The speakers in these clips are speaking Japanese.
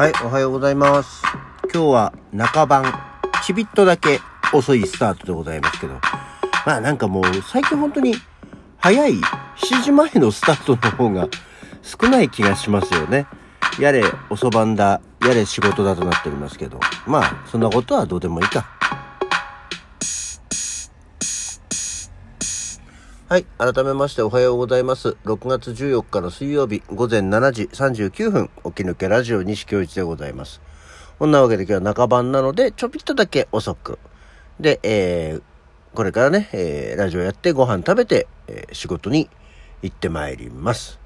はい、おはようございます。今日は中晩、ちびっとだけ遅いスタートでございますけど。まあなんかもう最近本当に早い7時前のスタートの方が少ない気がしますよね。やれ遅番だ、やれ仕事だとなっておりますけど。まあそんなことはどうでもいいか。はい。改めましておはようございます。6月14日の水曜日午前7時39分、起き抜けラジオ西京一でございます。こんなわけで今日は中晩なので、ちょびっとだけ遅く。で、えー、これからね、えー、ラジオやってご飯食べて、えー仕事に行ってまいります。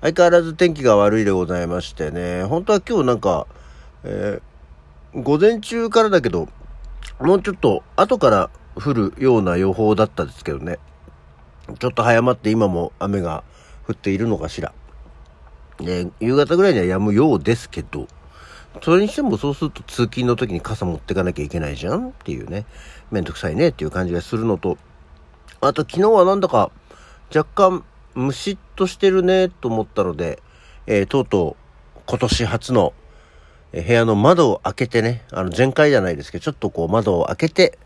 相変わらず天気が悪いでございましてね、本当は今日なんか、えー午前中からだけど、もうちょっと後から降るような予報だったですけどね。ちょっと早まって今も雨が降っているのかしら。で、夕方ぐらいには止むようですけど、それにしてもそうすると通勤の時に傘持ってかなきゃいけないじゃんっていうね、めんどくさいねっていう感じがするのと、あと昨日はなんだか若干ムシッとしてるねと思ったので、えーとうとう今年初の部屋の窓を開けてね、あの全開じゃないですけど、ちょっとこう窓を開けて、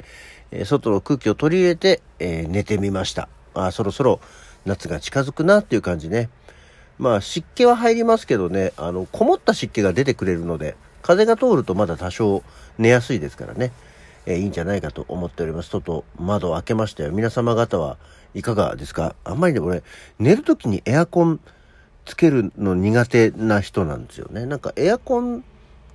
え外の空気を取り入れて、えー寝てみました。あそろそろ夏が近づくなっていう感じね。まあ湿気は入りますけどね、あの、こもった湿気が出てくれるので、風が通るとまだ多少寝やすいですからね、えーいいんじゃないかと思っております。外、窓開けましたよ。皆様方はいかがですか？あんまりね、俺、寝るときにエアコンつけるの苦手な人なんですよね。なんかエアコン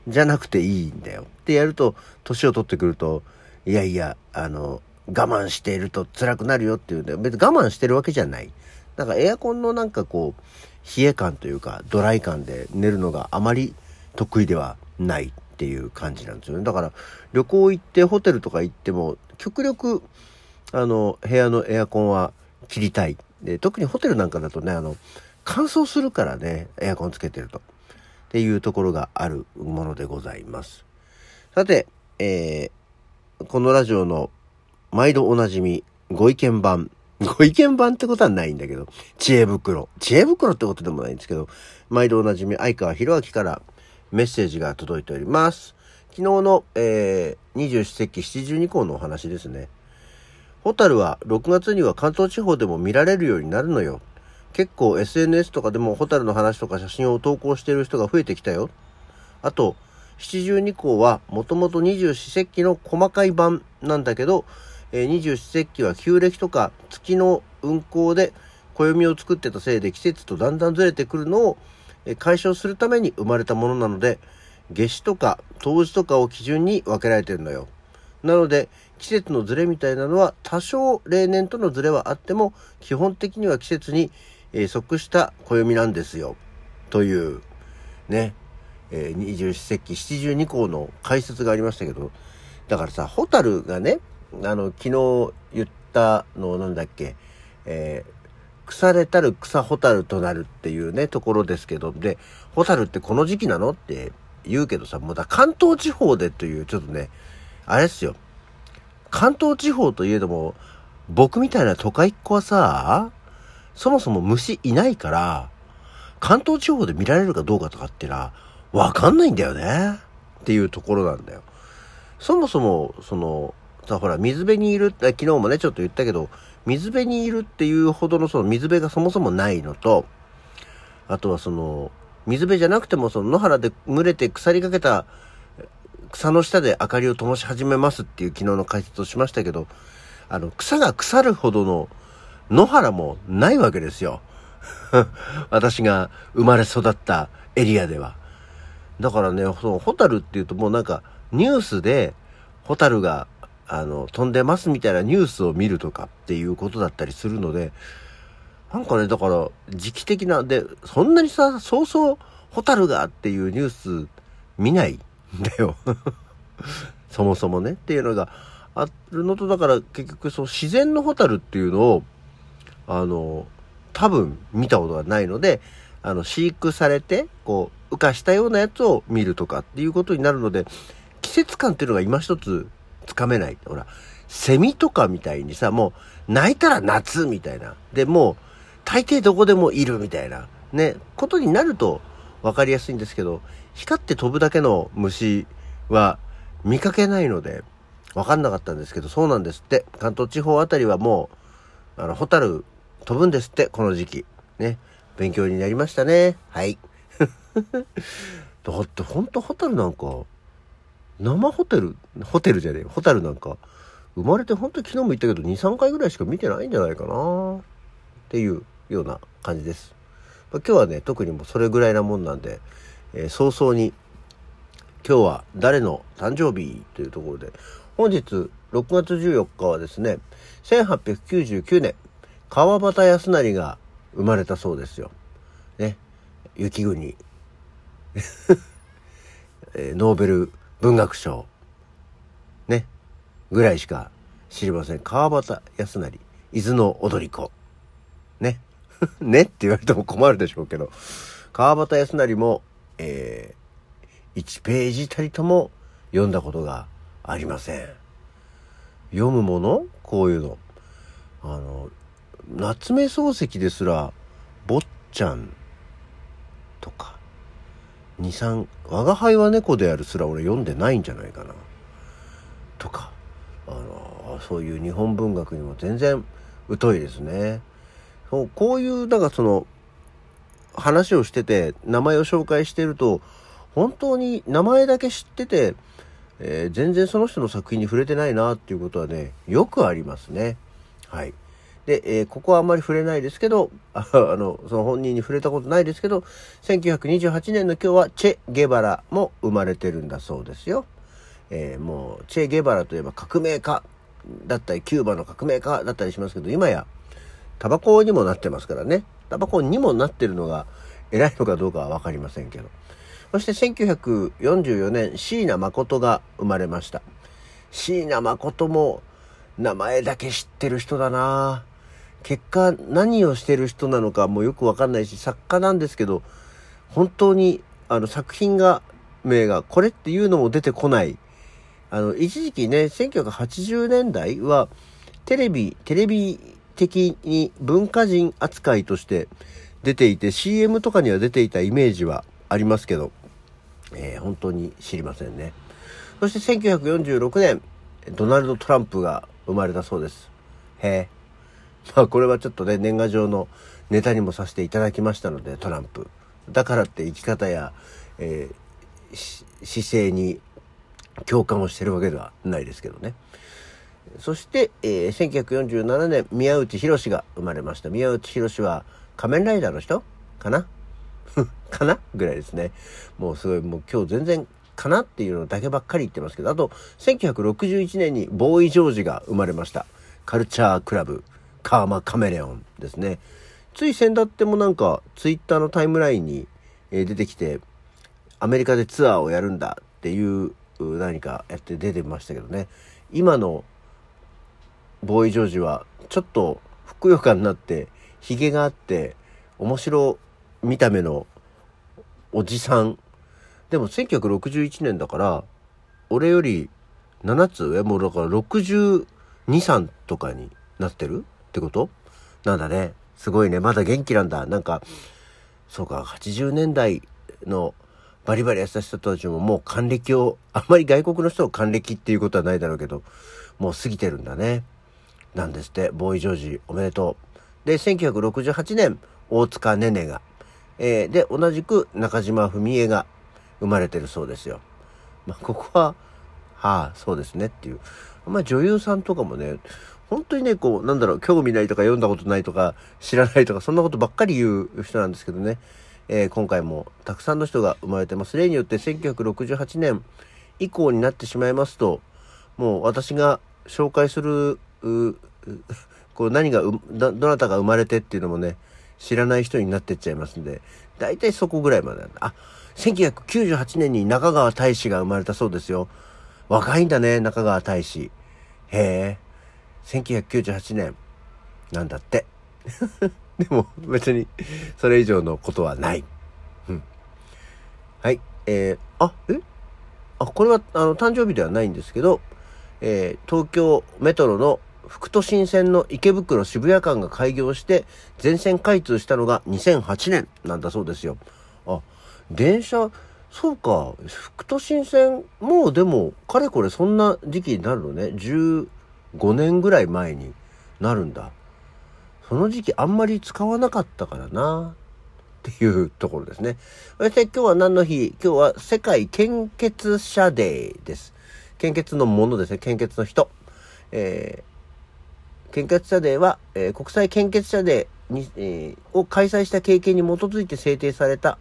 じゃなくていいんだよってやると、年を取ってくると、いやいや、あの、我慢していると辛くなるよっていうんで、別に我慢してるわけじゃない。なんかエアコンのなんかこう、冷え感というか、ドライ感で寝るのがあまり得意ではないっていう感じなんですよね。だから、旅行行ってホテルとか行っても、極力、あの、部屋のエアコンは切りたい。で、特にホテルなんかだとね、あの、乾燥するからね、エアコンつけてると。っていうところがあるものでございます。さて、えー、このラジオの毎度おなじみ、ご意見番。ご意見番ってことはないんだけど、知恵袋。知恵袋ってことでもないんですけど、毎度おなじみ、相川博明からメッセージが届いております。昨日の、えー、二十四節気七十二項のお話ですね。ホタルは6月には関東地方でも見られるようになるのよ。結構 SNS とかでもホタルの話とか写真を投稿している人が増えてきたよ。あと、七十二項はもともと二十四節気の細かい版なんだけど、え二十四節気は旧暦とか月の運行で暦を作ってたせいで季節とだんだんずれてくるのをえ解消するために生まれたものなので、夏至とか冬至とかを基準に分けられてるのよ。なので、季節のズレみたいなのは多少例年とのズレはあっても、基本的には季節に、え即した暦なんですよ。という、ね、え二十四節気七十二項の解説がありましたけど、だからさ、ホタルがね、あの、昨日言ったのなんだっけ、えー腐れたる草ホタルとなるっていうね、ところですけど、で、ホタルってこの時期なの？って言うけどさ、もうだ関東地方でという、ちょっとね、あれっすよ。関東地方といえども、僕みたいな都会っ子はさ、そもそも虫いないから、関東地方で見られるかどうかとかってのは、わかんないんだよね。っていうところなんだよ。そもそも、その、さ、ほら、水辺にいるって、昨日もね、ちょっと言ったけど、水辺にいるっていうほどのその水辺がそもそもないのと、あとはその、水辺じゃなくてもその野原で群れて腐りかけた草の下で明かりを灯し始めますっていう昨日の解説をしましたけど、あの、草が腐るほどの野原もないわけですよ。私が生まれ育ったエリアでは。だからね、そのホタルっていうともうなんかニュースでホタルがあの飛んでますみたいなニュースを見るとかっていうことだったりするので、なんかね、だから時期的な、で、そんなにさ、そうそうホタルがっていうニュース見ないんだよ。そもそもねっていうのがあるのと、だから結局そう自然のホタルっていうのを、あの、多分見たことがないので、あの、飼育されて、こう、浮かしたようなやつを見るとかっていうことになるので、季節感っていうのが今一つつかめない。ほら、セミとかみたいにさ、もう、泣いたら夏みたいな。で、もう、大抵どこでもいるみたいな、ね、ことになると、わかりやすいんですけど、光って飛ぶだけの虫は見かけないので、わかんなかったんですけど、そうなんですって。関東地方あたりはもう、あの、ホタル飛ぶんですって、この時期。ね。勉強になりましたね。はい。だってほんとホタルなんか、生ホテル、ホテルじゃねえホタルなんか、生まれてほんと昨日も言ったけど2、3回ぐらいしか見てないんじゃないかなっていうような感じです。まあ、今日はね、特にもうそれぐらいなもんなんで、えー、早々に今日は誰の誕生日というところで、本日6月14日はですね、1899年、川端康成が生まれたそうですよ。ね。雪国。えー、ノーベル文学賞。ね。ぐらいしか知りません。川端康成、伊豆の踊り子。ね。ねって言われても困るでしょうけど、川端康成も、えー、1ページたりとも読んだことがありません。読むもの？こういうの。あの、夏目漱石ですら、坊ちゃんとか、2、3、我が輩は猫であるすら俺読んでないんじゃないかな。とか、あの、そういう日本文学にも全然疎いですね。そうこういう、だからその、話をしてて、名前を紹介してると、本当に名前だけ知ってて、えー、全然その人の作品に触れてないなっていうことはね、よくありますね。はい。で、えー、ここはあんまり触れないですけど、あの、その本人に触れたことないですけど、1928年の今日はチェ・ゲバラも生まれてるんだそうですよ。えー、もう、チェ・ゲバラといえば革命家だったり、キューバの革命家だったりしますけど、今や、タバコにもなってますからね。タバコにもなってるのが偉いのかどうかはわかりませんけど。そして1944年、椎名誠が生まれました。椎名誠も名前だけ知ってる人だな結果何をしてる人なのかもよくわかんないし、作家なんですけど、本当にあの作品が、名がこれっていうのも出てこない。あの、一時期ね、1980年代はテレビ、テレビ的に文化人扱いとして出ていて CM とかには出ていたイメージはありますけど、えー、本当に知りませんね。そして1946年、ドナルド・トランプが生まれたそうです。へえ。まあこれはちょっとね、年賀状のネタにもさせていただきましたので、トランプ。だからって生き方や、えー、姿勢に共感をしてるわけではないですけどね。そして、えー、1947年、宮内博が生まれました。宮内博は仮面ライダーの人？かな？かな？ぐらいですね。もうすごい、もう今日全然かなっていうのだけばっかり言ってますけど、あと、1961年にボーイ・ジョージが生まれました。カルチャークラブ。カーマカメレオンですね。つい先だってもなんか、ツイッターのタイムラインに出てきて、アメリカでツアーをやるんだっていう何かやって出てましたけどね。今のボーイ・ジョージはちょっとふくよかになって、髭があって、面白見た目のおじさん。でも1961年だから、俺より7つ上？もうだから62、3とかになってる？ってこと？なんだね。すごいね。まだ元気なんだ。なんか、そうか、80年代のバリバリやった人たちももう還暦を、あんまり外国の人を還暦っていうことはないだろうけど、もう過ぎてるんだね。なんですって。ボーイ・ジョージ、おめでとう。で、1968年、大塚ねねが。えー、で、同じく中島文江が生まれてるそうですよ。まあ、ここは、はあ、そうですねっていう。まあ、女優さんとかもね、本当にね、こう、なんだろう、興味ないとか読んだことないとか知らないとか、そんなことばっかり言う人なんですけどね。えー、今回もたくさんの人が生まれてます。例によって1968年以降になってしまいますと、もう私が紹介する、こう何がどなたが生まれてっていうのもね、知らない人になってっちゃいますんで、大体そこぐらいまでなんだ。あ、1998年に中川大志が生まれたそうですよ。若いんだね、中川大志。へえ。1998年なんだって。でも別にそれ以上のことはない。うん。はい。えー、あ、え？あ、これはあの誕生日ではないんですけど、えー、東京メトロの副都心線の池袋渋谷間が開業して全線開通したのが2008年なんだそうですよ。あ、電車、そうか、副都心線、もうでも、かれこれそんな時期になるのね。5年ぐらい前になるんだ。その時期あんまり使わなかったからな。っていうところですね。そして今日は何の日？今日は世界献血者デーです。献血のものですね。献血の人。えー、献血者デーは、えー、国際献血者デーに、えー、を開催した経験に基づいて制定された、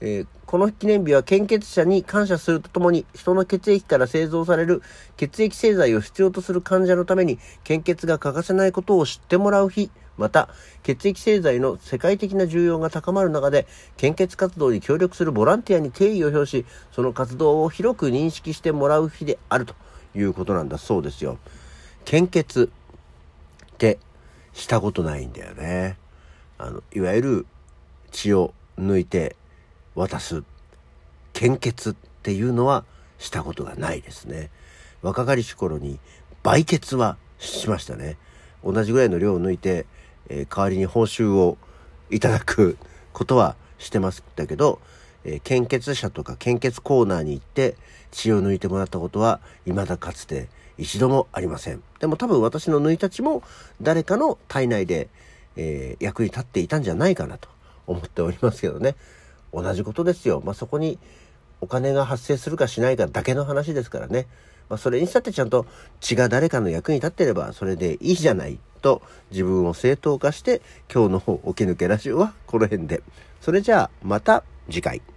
えー、この記念日は献血者に感謝するとともに、人の血液から製造される血液製剤を必要とする患者のために、献血が欠かせないことを知ってもらう日また、血液製剤の世界的な需要が高まる中で、献血活動に協力するボランティアに敬意を表し、その活動を広く認識してもらう日であるということなんだそうですよ。献血ってしたことないんだよね。あの、いわゆる血を抜いて渡す。献血っていうのはしたことがないですね。若かりし頃に売血はしましたね。同じぐらいの量を抜いてえー、代わりに報酬をいただくことはしてましたけど、えー、献血者とか献血コーナーに行って血を抜いてもらったことは未だかつて一度もありません。でも多分私の抜いた血も誰かの体内で、えー、役に立っていたんじゃないかなと思っておりますけどね。同じことですよ。まあ、そこにお金が発生するかしないかだけの話ですからね。まあ、それにしたってちゃんと血が誰かの役に立ってればそれでいいじゃないと自分を正当化して今日の起き抜けラジオはこの辺で。それじゃあまた次回。